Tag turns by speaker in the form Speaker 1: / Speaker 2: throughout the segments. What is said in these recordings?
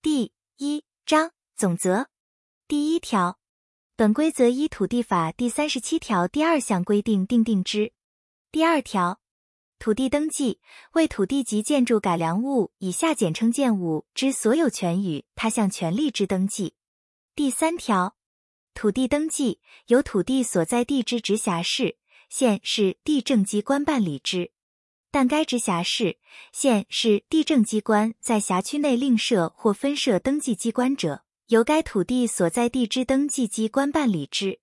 Speaker 1: 第一章总则第一条，本规则依土地法第三十七条第二项规定订定之。第二条，土地登记为土地及建筑改良物（以下简称建物）之所有权与他项权利之登记。第三条，土地登记由土地所在地之直辖市、县市地政机关办理之。但该直辖市、县市地政机关在辖区内另设或分设登记机关者，由该土地所在地之登记机关办理之。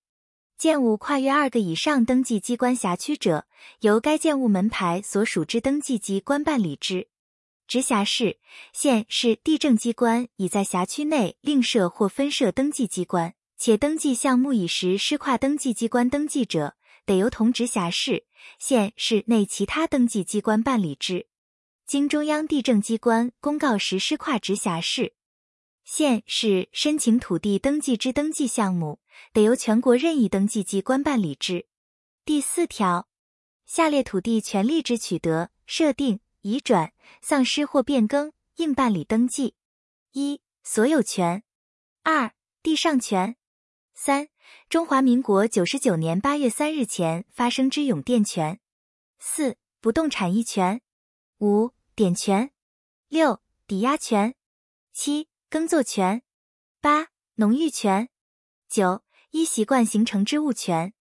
Speaker 1: 建物跨越二个以上登记机关辖区者，由该建物门牌所属之登记机关办理之。直辖市、县市地政机关已在辖区内另设或分设登记机关，且登记项目已实施跨登记机关登记者。得由同直辖市、县市内其他登记机关办理之。经中央地政机关公告实施跨直辖市、县市申请土地登记之登记项目，得由全国任意登记机关办理之。第四条，下列土地权利之取得、设定、移转、丧失或变更，应办理登记：一、所有权；二、地上权；三。中华民国九十九年八月三日前发生之永电权，四不动产役权，五典权，六抵押权，七耕作权，八农域权，九依习惯形成之物权。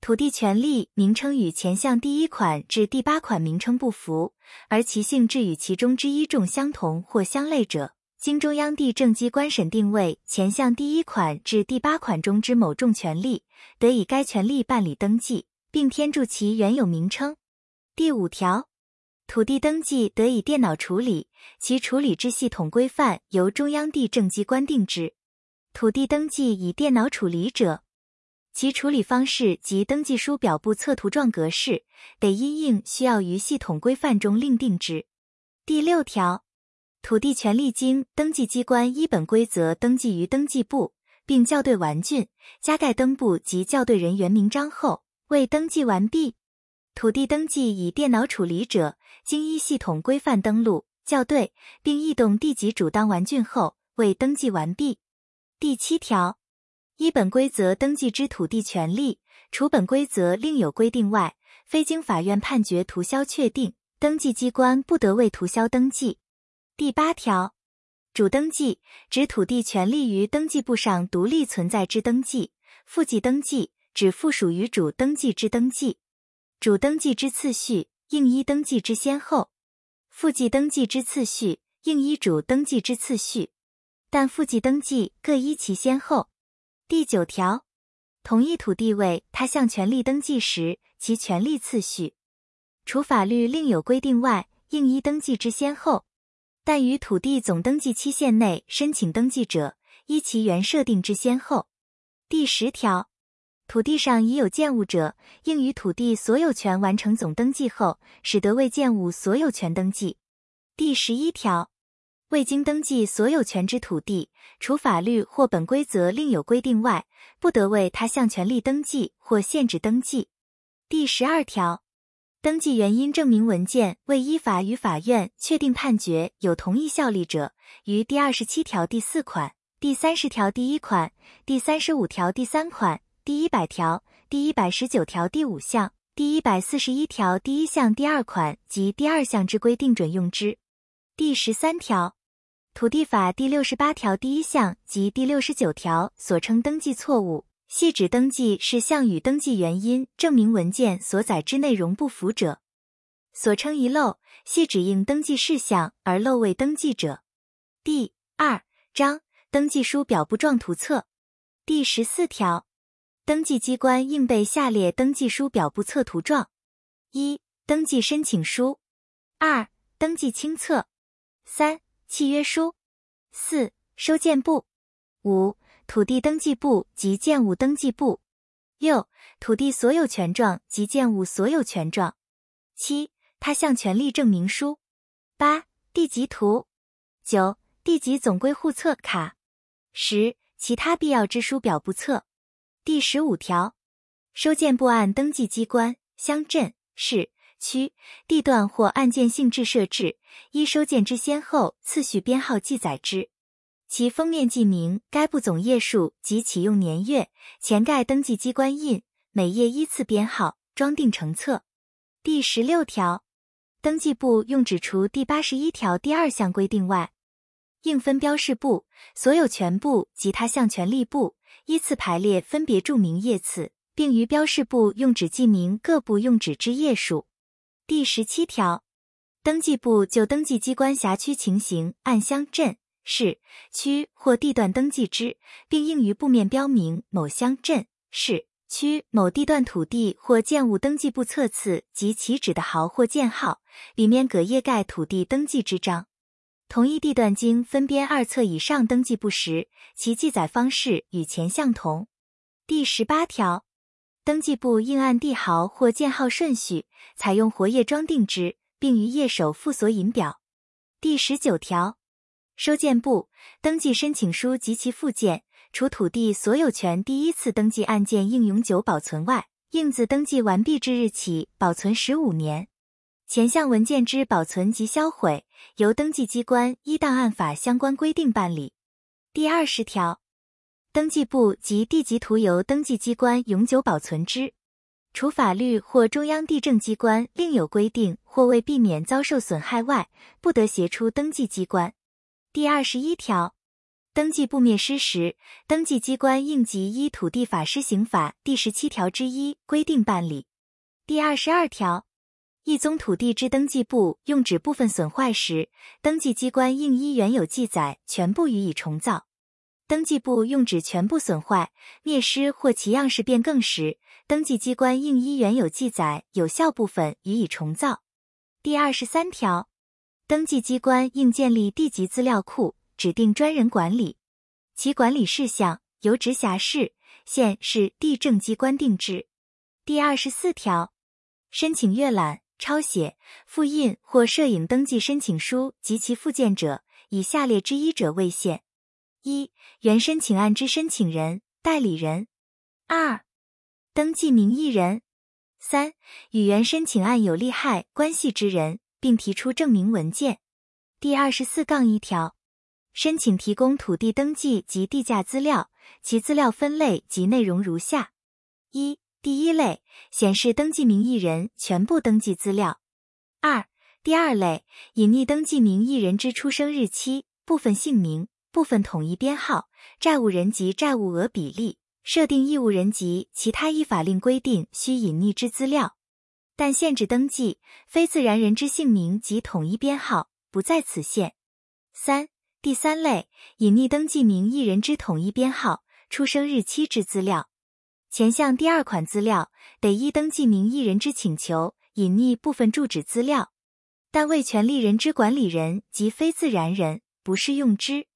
Speaker 1: 土地权利名称与前项第一款至第八款名称不符，而其性质与其中之一种相同或相类者。经中央地政机关审定为前项第一款至第八款中之某种权利，得以该权利办理登记，并添注其原有名称。第五条，土地登记得以电脑处理，其处理之系统规范由中央地政机关定之。土地登记以电脑处理者，其处理方式及登记书表簿测图状格式，得因应需要于系统规范中另定之。第六条。土地权利经登记机关依本规则登记于登记簿，并校对完竣，加盖登簿及校对人员名章后，未登记完毕。土地登记以电脑处理者，经依系统规范登录、校对，并异动地籍主当完竣后，未登记完毕。第七条，依本规则登记之土地权利，除本规则另有规定外，非经法院判决涂销确定，登记机关不得为涂销登记。第八条，主登记指土地权利于登记簿上独立存在之登记；附记登记指附属于主登记之登记。主登记之次序应依登记之先后，附记登记之次序应依主登记之次序，但附记登记各依其先后。第九条，同一土地为他项权利登记时，其权利次序，除法律另有规定外，应依登记之先后。但于土地总登记期限内申请登记者，依其原设定之先后。第十条，土地上已有建物者，应于土地所有权完成总登记后，使得为建物所有权登记。第十一条，未经登记所有权之土地，除法律或本规则另有规定外，不得为他项权利登记或限制登记。第十二条。登记原因证明文件未依法与法院确定判决有同一效力者，于第二十七条第四款、第三十条第一款、第三十五条第三款、第一百条、第一百十九条第五项、第一百四十一条第一项第二款及第二项之规定准用之。第十三条，土地法第六十八条第一项及第六十九条所称登记错误。系指登记事项与登记原因证明文件所载之内容不符者，所称遗漏，系指应登记事项而漏未登记者。第二章登记书表簿状图册第十四条，登记机关应备下列登记书表簿测图状：一、登记申请书；二、登记清册；三、契约书；四、收件簿；五。土地登记簿及建物登记簿，六、土地所有权状及建物所有权状，七、他项权利证明书，八、地籍图，九、地籍总归户册卡，十、其他必要之书表簿册。第十五条，收件簿按登记机关、乡镇、市、区、地段或案件性质设置，依收件之先后次序编号记载之。其封面记明该部总页数及启用年月，前盖登记机关印，每页依次编号，装订成册。第十六条，登记簿用纸除第八十一条第二项规定外，应分标示部、所有权部及他项权利部依次排列，分别注明页次，并于标示部用纸记明各部用纸之页数。第十七条，登记簿就登记机关辖区情形，按乡镇。市区或地段登记之，并应于布面标明某乡镇、市区某地段土地或建物登记簿册次及其址的号或建号，里面隔页盖土地登记之章。同一地段经分编二册以上登记簿时，其记载方式与前相同。第十八条，登记簿应按地号或建号顺序，采用活页装订之，并于页首附索引表。第十九条。收件簿登记申请书及其附件，除土地所有权第一次登记案件应永久保存外，应自登记完毕之日起保存十五年。前项文件之保存及销毁，由登记机关依档案法相关规定办理。第二十条，登记簿及地籍图由登记机关永久保存之，除法律或中央地政机关另有规定或为避免遭受损害外，不得携出登记机关。第二十一条，登记簿灭失时，登记机关应即依土地法施行法第十七条之一规定办理。第二十二条，一宗土地之登记簿用纸部分损坏时，登记机关应依原有记载全部予以重造。登记簿用纸全部损坏、灭失或其样式变更时，登记机关应依原有记载有效部分予以重造。第二十三条。登记机关应建立地籍资料库，指定专人管理，其管理事项由直辖市、县市地政机关定制。第二十四条，申请阅览、抄写、复印或摄影登记申请书及其附件者，以下列之一者为限：一、原申请案之申请人、代理人；二、登记名义人；三、与原申请案有利害关系之人。并提出证明文件。第二十四杠一条，申请提供土地登记及地价资料，其资料分类及内容如下：一、第一类显示登记名义人全部登记资料；二、第二类隐匿登记名义人之出生日期、部分姓名、部分统一编号、债务人及债务额比例、设定义务人及其他依法令规定需隐匿之资料。但限制登记非自然人之姓名及统一编号不在此限。三、第三类隐匿登记名义人之统一编号、出生日期之资料。前项第二款资料得依登记名义人之请求隐匿部分住址资料，但为权利人之管理人及非自然人不适用之。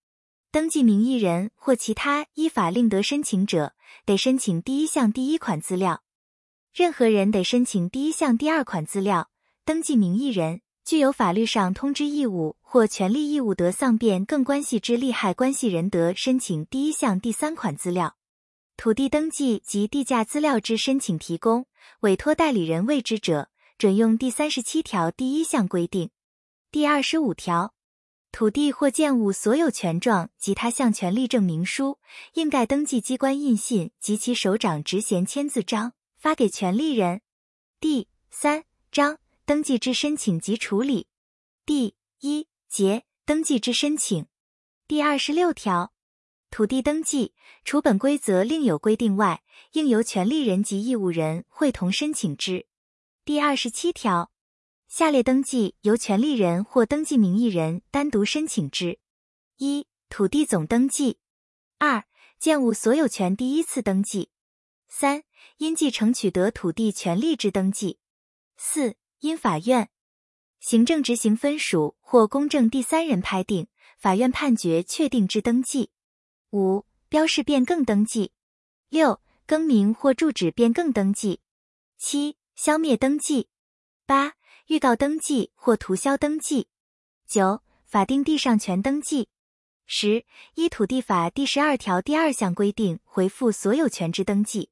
Speaker 1: 登记名义人或其他依法令得申请者，得申请第一项第一款资料。任何人得申请第一项第二款资料。登记名义人具有法律上通知义务或权利义务得丧变更关系之利害关系人得申请第一项第三款资料。土地登记及地价资料之申请提供，委托代理人未知者，准用第三十七条第一项规定。第二十五条，土地或建物所有权状及他项权利证明书，应盖登记机关印信及其首长职衔签字章。发给权利人。第三章登记之申请及处理。第一节登记之申请。第二十六条，土地登记除本规则另有规定外，应由权利人及义务人会同申请之。第二十七条，下列登记由权利人或登记名义人单独申请之：一、土地总登记；二、建物所有权第一次登记；三。因继承取得土地权利之登记；四、因法院行政执行分属或公证第三人拍定、法院判决确定之登记；五、标示变更登记；六、更名或住址变更登记；七、消灭登记；八、预告登记或涂销登记；九、法定地上权登记；十、依土地法第十二条第二项规定回复所有权之登记。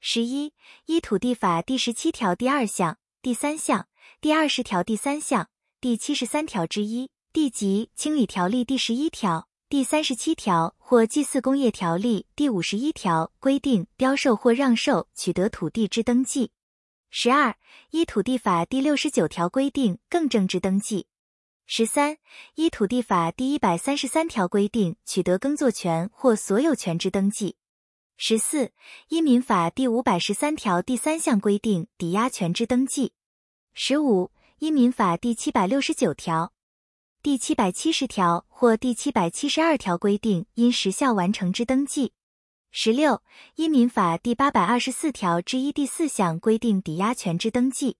Speaker 1: 十一、依土地法第十七条第二项、第三项、第二十条第三项、第七十三条之一、地籍清理条例第十一条、第三十七条或祭祀工业条例第五十一条规定标售或让售取得土地之登记。十二、依土地法第六十九条规定更正之登记。十三、依土地法第一百三十三条规定取得耕作权或所有权之登记。十四、依民法第五百十三条第三项规定抵押权之登记。十五、依民法第七百六十九条、第七百七十条或第七百七十二条规定因时效完成之登记。十六、依民法第八百二十四条之一第四项规定抵押权之登记；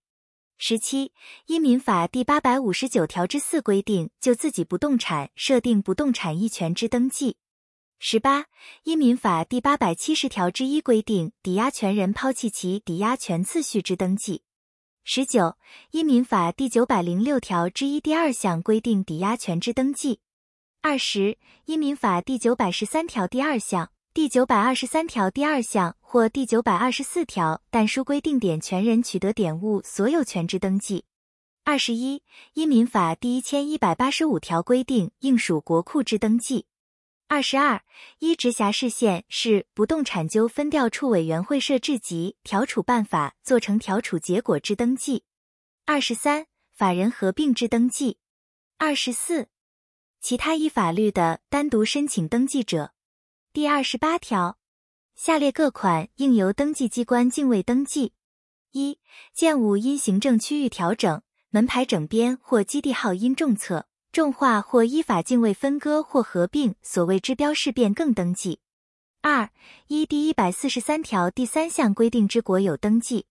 Speaker 1: 十七、依民法第八百五十九条之四规定就自己不动产设定不动产役权之登记；十八、依民法第八百七十条之一规定抵押权人抛弃其抵押权次序之登记；十九、依民法第九百零六条之一第二项规定抵押权之登记；二十、依民法第九百十三条第二项。第九百二十三条第二项或第九百二十四条但书规定典权人取得典物所有权之登记。二十一、依民法第一千一百八十五条规定应属国库之登记。二十二、一直辖市县市不动产纠纷调处委员会设置及调处办法做成调处结果之登记。二十三、法人合并之登记。二十四、其他依法律的单独申请登记者。第二十八条，下列各款应由登记机关境未登记：一、建物因行政区域调整、门牌整编或基地号因重测、重划或依法境未分割或合并所谓之标示变更登记；二、依第一百四十三条第三项规定之国有登记；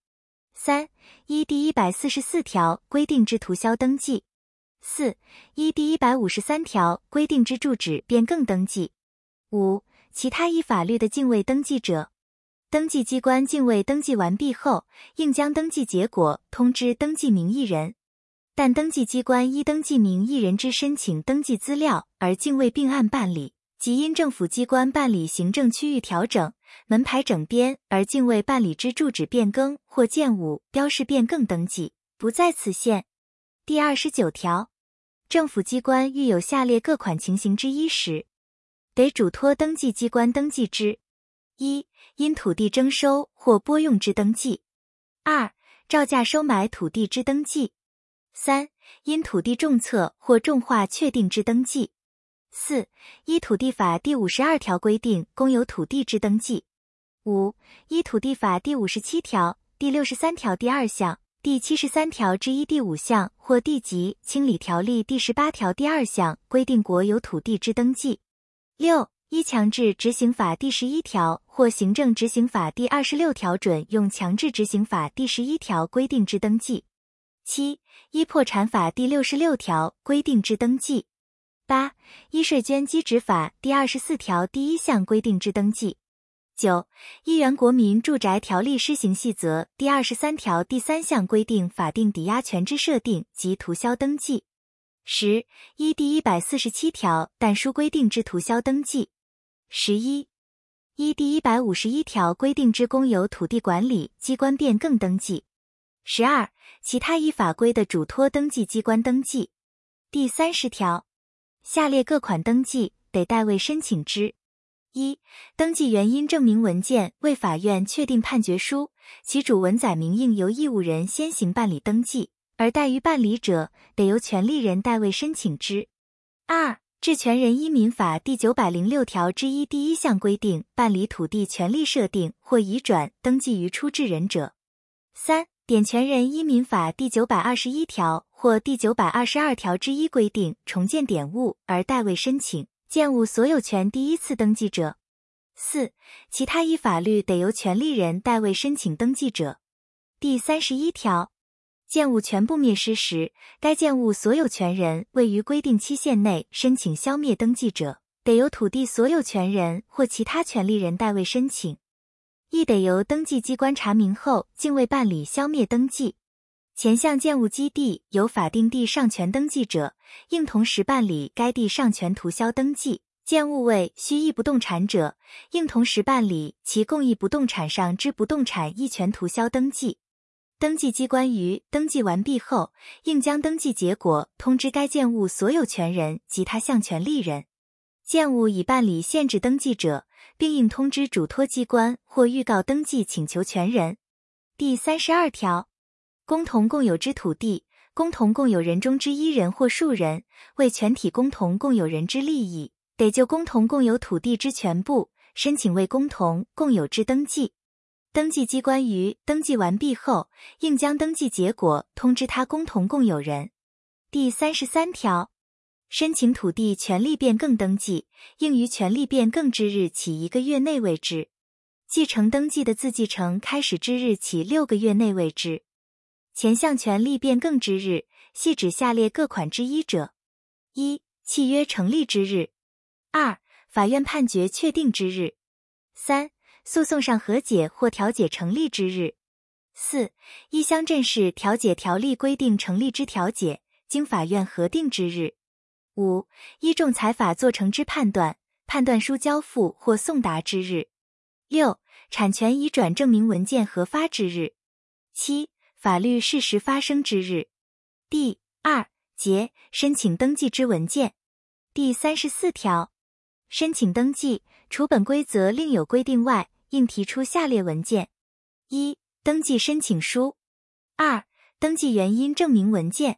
Speaker 1: 三、依第一百四十四条规定之涂销登记；四、依第一百五十三条规定之住址变更登记；五。其他依法律的境未登记者，登记机关境未登记完毕后，应将登记结果通知登记名义人。但登记机关依登记名义人之申请登记资料而境未并案办理，即因政府机关办理行政区域调整、门牌整编而境未办理之住址变更或建物标示变更登记，不在此限。第二十九条，政府机关遇有下列各款情形之一时，得嘱托登记机关登记之：一、因土地征收或拨用之登记；二、照价收买土地之登记；三、因土地重测或重划确定之登记；四、依土地法第五十二条规定公有土地之登记；五、依土地法第五十七条、第六十三条第二项、第七十三条之一第五项或地级清理条例第十八条第二项规定国有土地之登记。六、依强制执行法第十一条或行政执行法第二十六条准用强制执行法第十一条规定之登记。七、依破产法第六十六条规定之登记。八、依税捐基执法第二十四条第一项规定之登记。九、依原国民住宅条例施行细则第二十三条第三项规定法定抵押权之设定及涂销登记。十依第一百四十七条但书规定之涂销登记；十一依第一百五十一条规定之公有土地管理机关变更登记；十二其他依法规的嘱托登记机关登记。第三十条，下列各款登记得代位申请之：一、登记原因证明文件为法院确定判决书，其主文载明应由义务人先行办理登记。而怠于办理者，得由权利人代位申请之。二、质权人依民法第九百零六条之一第一项规定办理土地权利设定或移转登记于出质人者。三、典权人依民法第九百二十一条或第九百二十二条之一规定重建典物而代位申请建物所有权第一次登记者。四、其他依法律得由权利人代位申请登记者。第三十一条。建物全部灭失时，该建物所有权人未于规定期限内申请消灭登记者，得由土地所有权人或其他权利人代位申请，亦得由登记机关查明后，竟未办理消灭登记。前项建物基地有法定地上权登记者，应同时办理该地上权涂销登记；建物为虚役不动产者，应同时办理其共役不动产上之不动产役权涂销登记。登记机关于登记完毕后，应将登记结果通知该建物所有权人及他项权利人。建物已办理限制登记者，并应通知嘱托机关或预告登记请求权人。第三十二条，共同共有之土地，共同共有人中之一人或数人，为全体共同共有人之利益，得就共同共有土地之全部，申请为共同共有之登记。登记机关于登记完毕后，应将登记结果通知他共同共有人。第三十三条。申请土地权利变更登记，应于权利变更之日起一个月内为之；继承登记的自继承开始之日起六个月内为之。前项权利变更之日，系指下列各款之一者：一、契约成立之日；二、法院判决确定之日；三、诉讼上和解或调解成立之日；四、依乡镇市调解条例规定成立之调解，经法院核定之日。五、依仲裁法做成之判断，判断书交付或送达之日；六、产权移转证明文件核发之日；七、法律事实发生之日。第二节申请登记之文件第三十四条，申请登记，除本规则另有规定外，应提出下列文件：一、登记申请书；二、登记原因证明文件；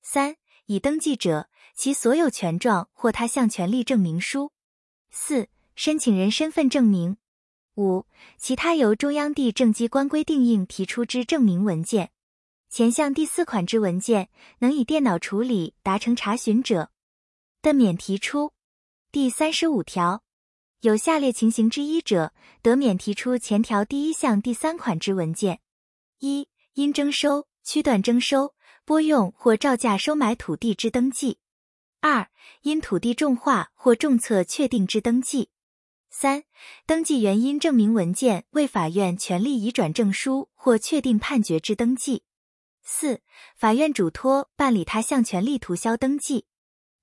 Speaker 1: 三、已登记者。其所有权状或他项权利证明书；四、申请人身份证明；五、其他由中央地政机关规定应提出之证明文件。前项第四款之文件，能以电脑处理达成查询者，得免提出。第三十五条，有下列情形之一者，得免提出前条第一项第三款之文件：一、因征收、区段征收、拨用或照价收买土地之登记。二、因土地重划或重测确定之登记；三、登记原因证明文件为法院权利移转证书或确定判决之登记；四、法院嘱托办理他项权利涂销登记；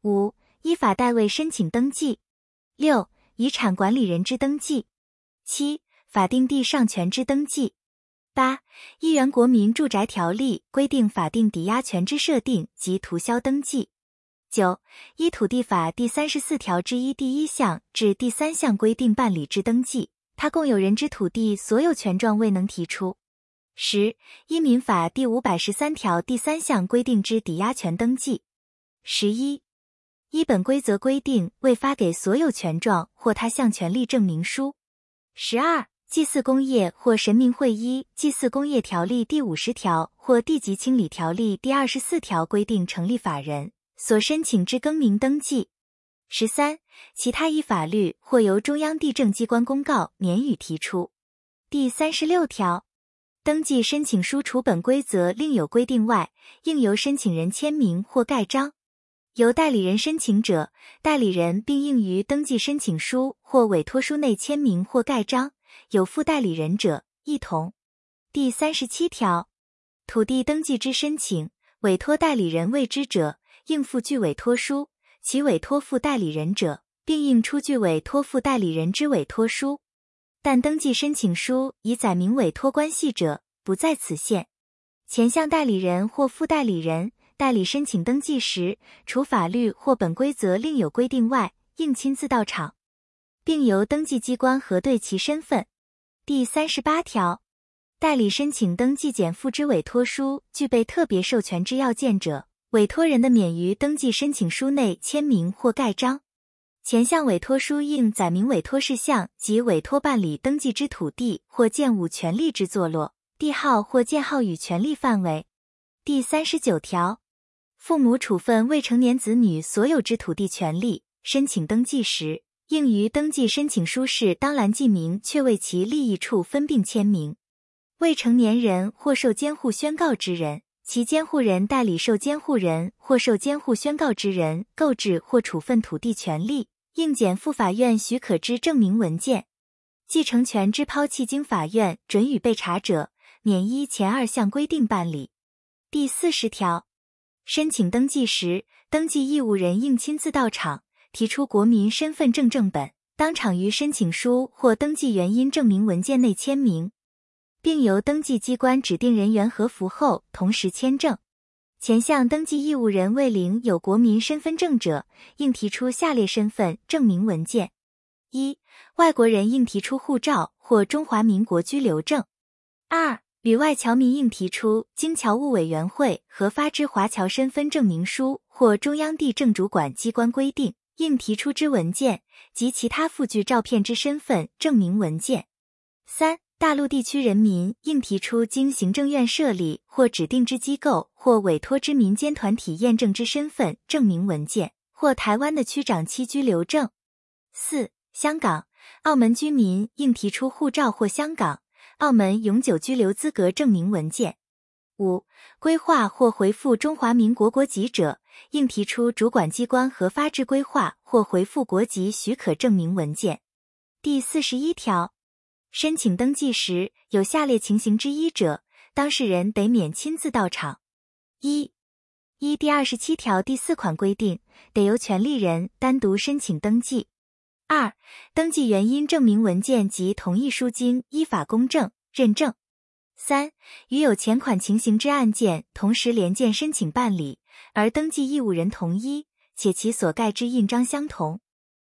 Speaker 1: 五、依法代位申请登记；六、遗产管理人之登记；七、法定地上权之登记；八、一元国民住宅条例规定法定抵押权之设定及涂销登记。九、依土地法第三十四条之一第一项至第三项规定办理之登记，他共有人之土地所有权状未能提出。十、依民法第五百十三条第三项规定之抵押权登记。十一、依本规则规定未发给所有权状或他项权利证明书。十二、祭祀工业或神明会依祭祀工业条例第五十条或地级清理条例第二十四条规定成立法人。所申请之更名登记。十三、其他依法律或由中央地政机关公告免予提出。第三十六条，登记申请书除本规则另有规定外，应由申请人签名或盖章。由代理人申请者，代理人并应于登记申请书或委托书内签名或盖章；有附代理人者，一同。第三十七条，土地登记之申请，委托代理人未知者。应附具委托书，其委托付代理人者，并应出具委托付代理人之委托书。但登记申请书已载明委托关系者，不在此限。前项代理人或附代理人代理申请登记时，除法律或本规则另有规定外，应亲自到场，并由登记机关核对其身份。第三十八条，代理申请登记减附之委托书具备特别授权之要件者。委托人的免于登记申请书内签名或盖章。前项委托书应载明委托事项及委托办理登记之土地或建物权利之坐落、地号或建号与权利范围。第三十九条，父母处分未成年子女所有之土地权利，申请登记时，应于登记申请书是当栏记明，确为其利益处分并签名。未成年人或受监护宣告之人。其监护人代理受监护人或受监护宣告之人购置或处分土地权利，应检附法院许可之证明文件。继承权之抛弃经法院准予被查者，免依前二项规定办理。第四十条，申请登记时，登记义务人应亲自到场，提出国民身份证正本，当场于申请书或登记原因证明文件内签名。并由登记机关指定人员核符后同时签证。前项登记义务人未领有国民身份证者，应提出下列身份证明文件：一、外国人应提出护照或中华民国居留证；二、旅外侨民应提出经侨务委员会核发之华侨身份证明书或中央地政主管机关规定应提出之文件及其他附具照片之身份证明文件；三。大陆地区人民应提出经行政院设立或指定之机构或委托之民间团体验证之身份证明文件，或台湾的区长期居留证。四、香港、澳门居民应提出护照或香港、澳门永久居留资格证明文件。五、规划或回复中华民国国籍者，应提出主管机关核发之规划或回复国籍许可证明文件。第四十一条。申请登记时有下列情形之一者，当事人得免亲自到场：一、一第二十七条第四款规定，得由权利人单独申请登记；二、登记原因证明文件及同意书经依法公证认证；三、与有前款情形之案件同时联件申请办理，而登记义务人同一，且其所盖之印章相同。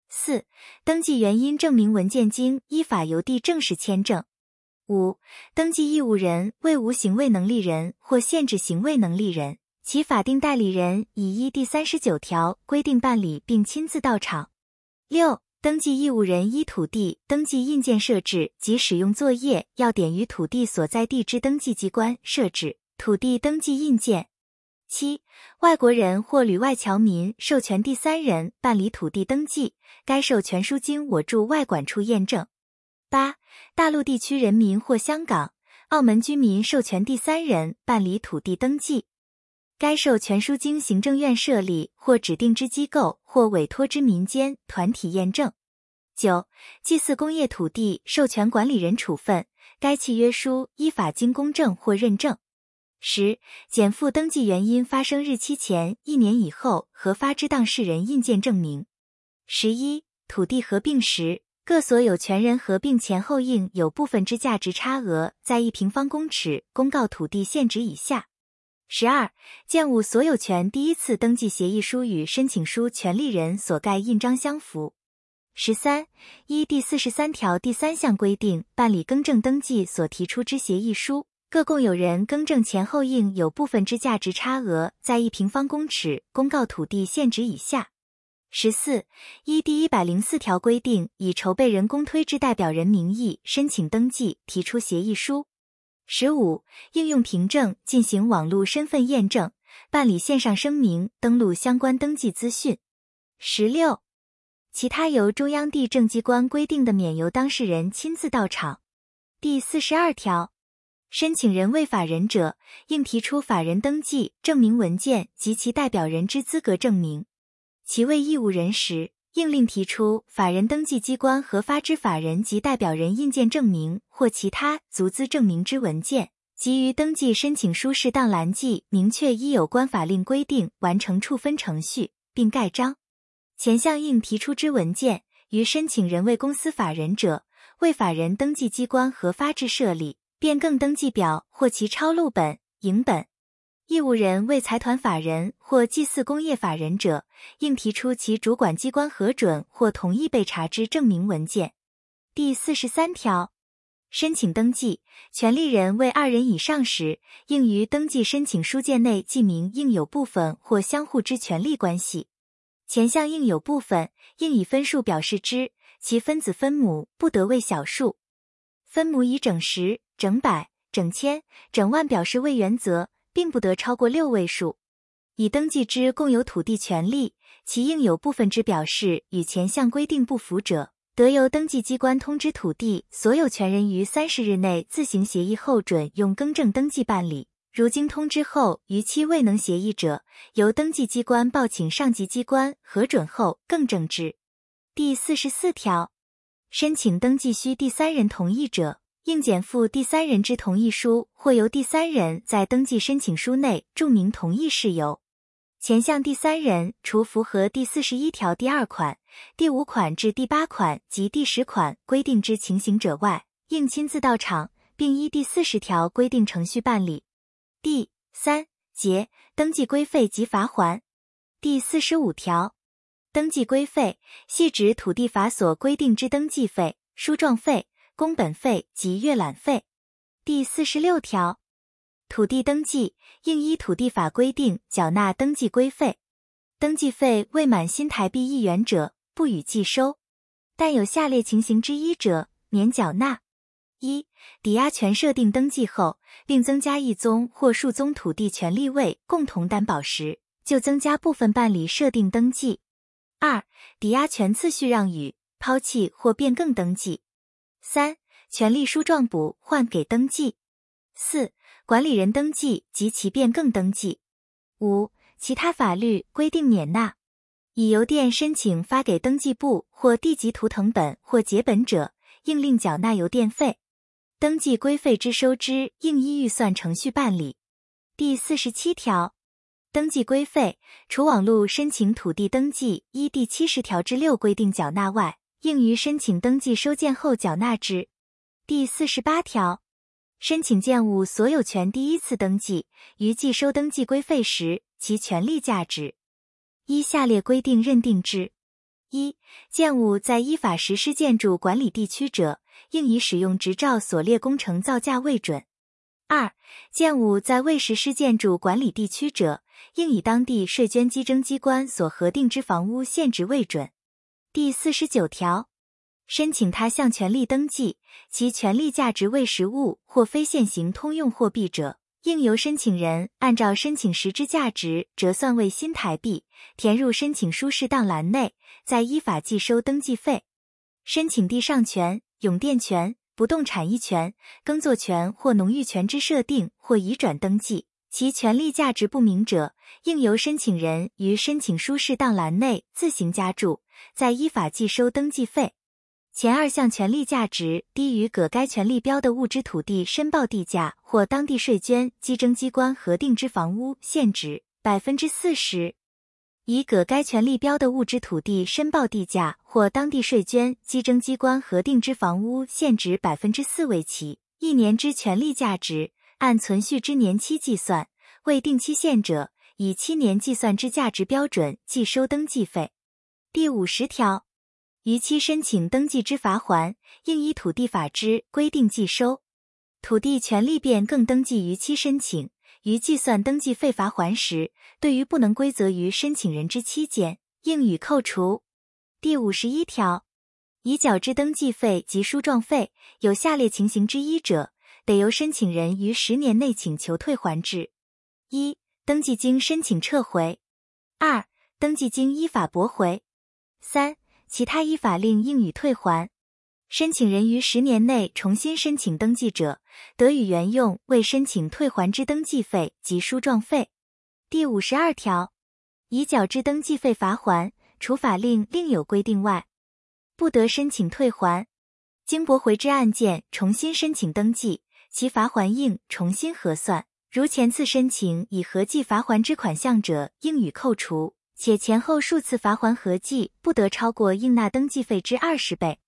Speaker 1: 四、登记原因证明文件经依法邮递正式签证。五、登记义务人为无行为能力人或限制行为能力人，其法定代理人已依第三十九条规定办理并亲自到场。六、登记义务人依土地登记印件设置及使用作业要点于土地所在地之登记机关设置土地登记印件。七、外国人或旅外侨民授权第三人办理土地登记，该授权书经我驻外管处验证。八、大陆地区人民或香港、澳门居民授权第三人办理土地登记，该授权书经行政院设立或指定之机构或委托之民间团体验证。九、祭祀工业土地授权管理人处分，该契约书依法经公证或认证。十、减负登记原因发生日期前一年以后核发之当事人印鉴证明。十一、土地合并时，各所有权人合并前后应有部分之价值差额在一平方公尺公告土地限值以下。十二、建物所有权第一次登记协议书与申请书权利人所盖印章相符。十三、依第四十三条第三项规定办理更正登记所提出之协议书。各共有人更正前后应有部分之价值差额在一平方公尺公告土地限值以下。十四、依第一百零四条规定，以筹备人公推之代表人名义申请登记，提出协议书。十五、应用凭证进行网络身份验证，办理线上声明，登录相关登记资讯。十六、其他由中央地政机关规定的，免由当事人亲自到场。第四十二条。申请人为法人者，应提出法人登记证明文件及其代表人之资格证明；其为义务人时，应另提出法人登记机关核发之法人及代表人印鉴证明或其他足资证明之文件，及于登记申请书适当栏记明确依有关法令规定完成处分程序，并盖章。前项应提出之文件，于申请人为公司法人者，为法人登记机关核发之设立。变更登记表或其抄录本、影本，义务人为财团法人或祭祀工业法人者，应提出其主管机关核准或同意被查之证明文件。第四十三条，申请登记权利人为二人以上时，应于登记申请书件内记明应有部分或相互之权利关系。前项应有部分，应以分数表示之，其分子分母不得为小数。分母以整十。整百、整千、整万表示为原则，并不得超过六位数。已登记之共有土地权利，其应有部分之表示与前项规定不符者，得由登记机关通知土地所有权人于三十日内自行协议后准用更正登记办理。如经通知后逾期未能协议者，由登记机关报请上级机关核准后更正之。第四十四条，申请登记需第三人同意者。应减负第三人之同意书，或由第三人在登记申请书内注明同意事由。前项第三人除符合第四十一条第二款、第五款至第八款及第十款规定之情形者外，应亲自到场，并依第四十条规定程序办理。第三、节登记规费及罚还。第四十五条，登记规费系指土地法所规定之登记费、书状费、工本费及阅览费。第四十六条，土地登记应依土地法规定缴纳登记规费，登记费未满新台币一元者不予计收，但有下列情形之一者免缴纳。一、抵押权设定登记后，另增加一宗或数宗土地权利位共同担保时，就增加部分办理设定登记。二、抵押权次序让与、抛弃或变更登记。三、权利书状补换给登记。四、管理人登记及其变更登记。五、其他法律规定免纳。以邮电申请发给登记部或地籍图腾本或结本者，应另缴纳邮电费。登记规费之收支，应依预算程序办理。第四十七条，登记规费除网络申请土地登记依第七十条之六规定缴纳外，应于申请登记收件后缴纳之。第四十八条，申请建物所有权第一次登记，于计收登记规费时，其权利价值依下列规定认定之：一、建物在依法实施建筑管理地区者。应以使用执照所列工程造价为准。二、建物在未实施建筑管理地区者，应以当地税捐稽征机关所核定之房屋现值为准。第四十九条，申请他项权利登记，其权利价值为实物或非现行通用货币者，应由申请人按照申请时之价值折算为新台币，填入申请书适当栏内，再依法计收登记费。申请地上权。永电权、不动产一权、耕作权或农域权之设定或移转登记，其权利价值不明者，应由申请人于申请书适当栏内自行加注，再依法计收登记费。前二项权利价值低于葛该权利标的物之土地申报地价或当地税捐稽征机关核定之房屋现值百分之四十。以葛该权利标的物之土地申报地价或当地税捐稽征机关核定之房屋现值百分之四为起，一年之权利价值，按存续之年期计算；未定期限者，以七年计算之价值标准计收登记费。第五十条，逾期申请登记之罚还，应依土地法之规定计收。土地权利变更登记逾期申请。于计算登记费罚还时，对于不能归责于申请人之期间，应予扣除。第五十一条，已缴之登记费及书状费，有下列情形之一者，得由申请人于十年内请求退还之：一、登记经申请撤回；二、登记经依法驳回；三、其他依法令应予退还。申请人于十年内重新申请登记者，得与原用未申请退还之登记费及书状费。第五十二条，已缴之登记费罚还，除法令另有规定外，不得申请退还。经驳回之案件重新申请登记，其罚还应重新核算。如前次申请已合计罚还之款项者，应予扣除，且前后数次罚还合计不得超过应纳登记费之二十倍。